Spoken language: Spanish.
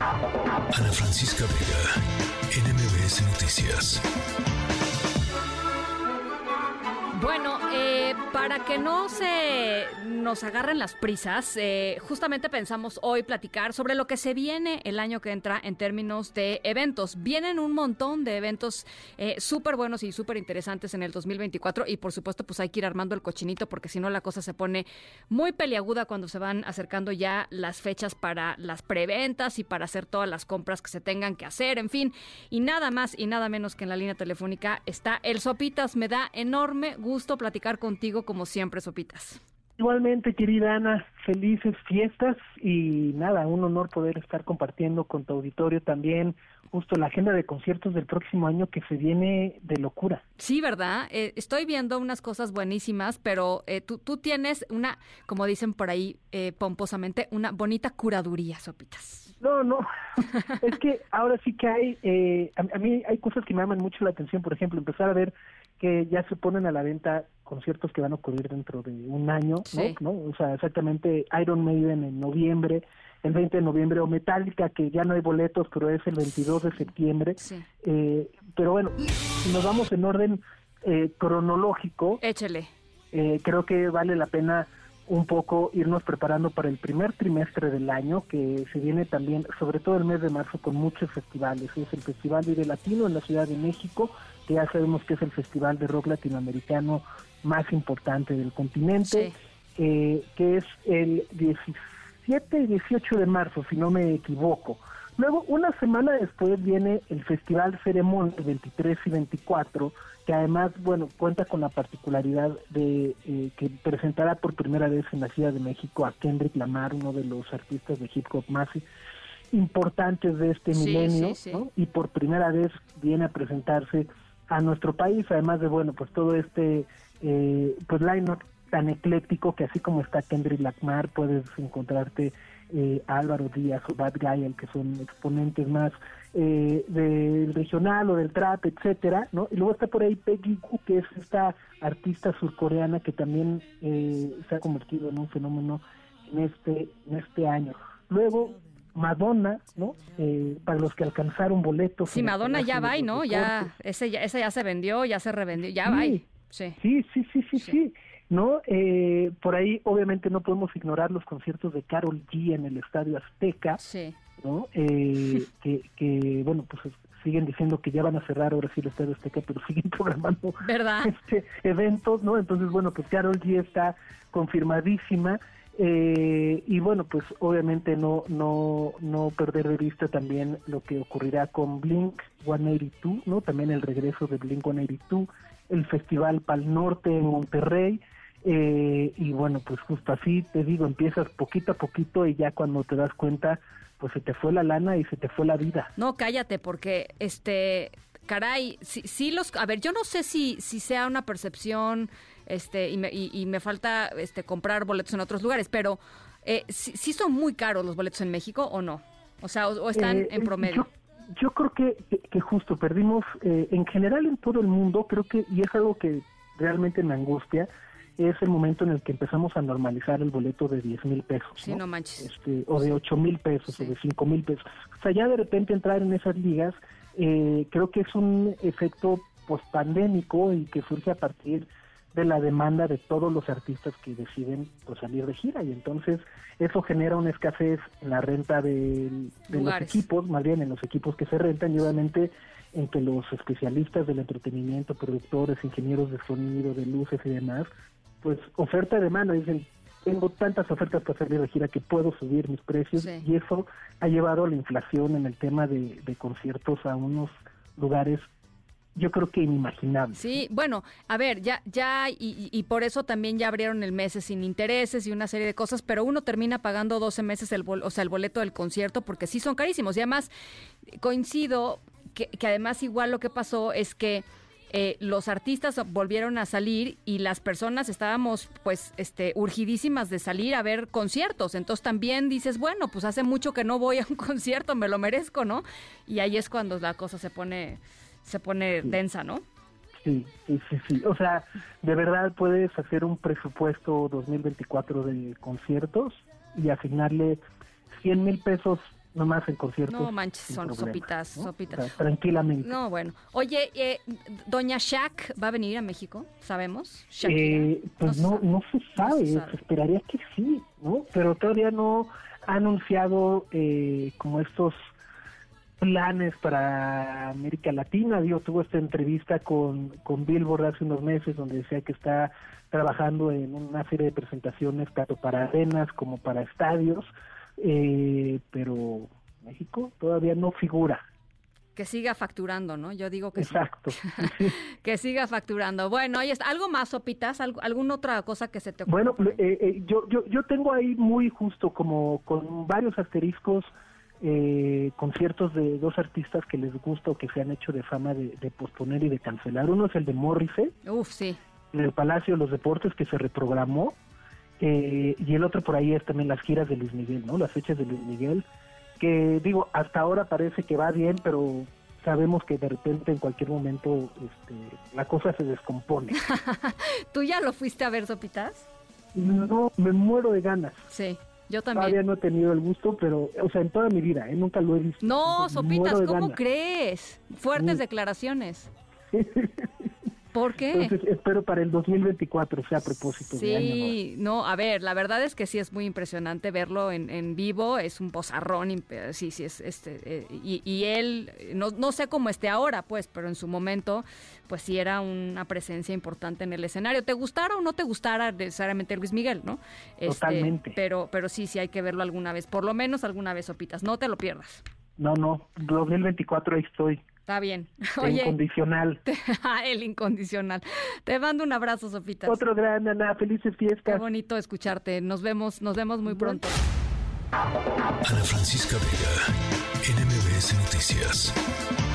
Ana Francisca Vega, NMBS Noticias. Bueno, para que no se nos agarren las prisas, eh, justamente pensamos hoy platicar sobre lo que se viene el año que entra en términos de eventos. Vienen un montón de eventos eh, súper buenos y súper interesantes en el 2024 y por supuesto pues hay que ir armando el cochinito porque si no la cosa se pone muy peliaguda cuando se van acercando ya las fechas para las preventas y para hacer todas las compras que se tengan que hacer, en fin. Y nada más y nada menos que en la línea telefónica está el Sopitas. Me da enorme gusto platicar contigo como siempre, Sopitas. Igualmente, querida Ana, felices fiestas y nada, un honor poder estar compartiendo con tu auditorio también justo la agenda de conciertos del próximo año que se viene de locura. Sí, ¿verdad? Eh, estoy viendo unas cosas buenísimas, pero eh, tú, tú tienes una, como dicen por ahí eh, pomposamente, una bonita curaduría, Sopitas. No, no, es que ahora sí que hay, a, a mí hay cosas que me llaman mucho la atención, por ejemplo, empezar a ver que ya se ponen a la venta conciertos que van a ocurrir dentro de un año, ¿no? O sea, exactamente Iron Maiden en noviembre, el 20 de noviembre, o Metallica, que ya no hay boletos, pero es el 22 de septiembre. Eh, pero bueno, si nos vamos en orden eh, cronológico, échele. Eh, creo que vale la pena un poco irnos preparando para el primer trimestre del año, que se viene también, sobre todo el mes de marzo, con muchos festivales. Es el Festival Vive Latino en la Ciudad de México, que ya sabemos que es el festival de rock latinoamericano más importante del continente, eh, que es el 17 y 18 de marzo, si no me equivoco. Luego, una semana después viene el Festival Ceremón, el 23 y 24, que además, bueno, cuenta con la particularidad de eh, que presentará por primera vez en la Ciudad de México a Kendrick Lamar, uno de los artistas de hip hop más importantes de este milenio, y por primera vez viene a presentarse a nuestro país, además de, bueno, pues todo este, eh, pues line tan ecléctico que así como está Kendrick Lamar, puedes encontrarte eh, Álvaro Díaz o Bad Guy, que son exponentes más eh, del regional o del trap, etcétera, ¿no? Y luego está por ahí Peggy Gu, que es esta artista surcoreana que también eh, se ha convertido en un fenómeno en este, en este año. Luego Madonna, ¿no? Eh, para los que alcanzaron boletos. Sí, Madonna ya va, ¿no? Ya, ese ya, ese ya se vendió, ya se revendió, ya va. Sí. sí, sí, sí, sí, sí. ¿No? Eh, por ahí, obviamente, no podemos ignorar los conciertos de Carol G en el Estadio Azteca, sí. ¿no? Eh, que, que, bueno, pues siguen diciendo que ya van a cerrar ahora sí el Estadio Azteca, pero siguen programando este eventos, ¿no? Entonces, bueno, pues Carol G está confirmadísima. Eh, y bueno, pues obviamente no, no, no perder de vista también lo que ocurrirá con Blink 182, ¿no? También el regreso de Blink 182, el Festival Pal Norte en Monterrey, eh, y bueno, pues justo así te digo, empiezas poquito a poquito y ya cuando te das cuenta, pues se te fue la lana y se te fue la vida. No, cállate, porque este, caray, sí, sí los, a ver, yo no sé si, si sea una percepción este, y me, y, me falta este, comprar boletos en otros lugares, pero eh, ¿sí, son muy caros los boletos en México o no? O sea, o, están eh, en promedio. Yo, creo que, que, justo perdimos, eh, en general en todo el mundo, creo que, y es algo que realmente me angustia, es el momento en el que empezamos a normalizar el boleto de 10 mil pesos. Sí, no, manches. Este, o de 8 mil pesos, o de 5 mil pesos. O sea, ya de repente entrar en esas ligas, eh, creo que es un efecto post-pandémico y que surge a partir de la demanda de todos los artistas que deciden pues, salir de gira y entonces eso genera una escasez en la renta de, los equipos, más bien en los equipos que se rentan y obviamente en que los especialistas del entretenimiento, productores, ingenieros de sonido, de luces y demás, pues oferta de mano, dicen, tengo tantas ofertas para salir de gira que puedo subir mis precios y eso ha llevado a la inflación en el tema de, de conciertos a unos lugares yo creo que inimaginable. Sí, bueno, a ver, ya, ya, y, y, por eso también ya abrieron el mes sin intereses y una serie de cosas, pero uno termina pagando 12 meses el, o sea, el boleto del concierto porque sí son carísimos. Y además, coincido que, que además igual lo que pasó es que eh, los artistas volvieron a salir y las personas estábamos pues este urgidísimas de salir a ver conciertos. Entonces también dices, bueno, pues hace mucho que no voy a un concierto, me lo merezco, ¿no? Y ahí es cuando la cosa se pone se pone densa, ¿no? Sí, sí, sí, sí. O sea, de verdad puedes hacer un presupuesto 2024 de conciertos y asignarle 100 mil pesos nomás en conciertos. No manches, son sopitas, sopitas. tranquilamente. No, bueno. Oye, eh, ¿Doña Shaq va a venir a México? ¿Sabemos? Eh, pues no, no, se sabe, se, esperaría que sí, ¿no? Pero todavía no ha anunciado eh, como estos planes para América Latina. Digo, tuvo esta entrevista con, con Billboard hace unos meses donde decía que está trabajando en una serie de presentaciones tanto para arenas como para estadios, eh, pero México todavía no figura. Que siga facturando, ¿no? Yo digo que Exacto. que siga facturando. Bueno, ¿y algo más, Sopitas? ¿Alguna otra cosa que se te ocurra? Bueno, eh, eh, yo, yo, yo tengo ahí muy justo como con varios asteriscos eh, conciertos de dos artistas que les gusta o que se han hecho de fama de, posponer y de cancelar. Uno es el de Morrissey. Uf, sí. En el Palacio de los Deportes que se reprogramó. Eh, y el otro por ahí es también las giras de Luis Miguel, ¿no? Las fechas de Luis Miguel. Que digo, hasta ahora parece que va bien, pero sabemos que de repente en cualquier momento este, la cosa se descompone. ¿Tú ya lo fuiste a ver, Sopitas? No, me muero de ganas. Sí. Yo también. Todavía no he tenido el gusto, pero, o sea, en toda mi vida, ¿eh? nunca lo he visto. No, Sopitas, ¿cómo crees? Fuertes declaraciones. ¿Por qué? Entonces espero para el 2024 sea a propósito. Sí, de año no, a ver, la verdad es que sí es muy impresionante verlo en, en vivo, es un pozarrón, sí, sí, es este, eh, y, y, él, no, no sé cómo esté ahora, pues, pero en su momento, pues sí era una presencia importante en el escenario. ¿Te gustara o no te gustara necesariamente Luis Miguel, no? Este, Totalmente. Pero, pero sí, sí hay que verlo alguna vez, por lo menos alguna vez, Sopitas, no te lo pierdas. No, no, 2024 ahí estoy. Está bien. El incondicional. Ah, el incondicional. Te mando un abrazo, Sofita. Otro gran, Ana. Felices fiestas. Qué bonito escucharte. Nos vemos, nos vemos muy pronto. Ana Francisca Vega, NMBS Noticias.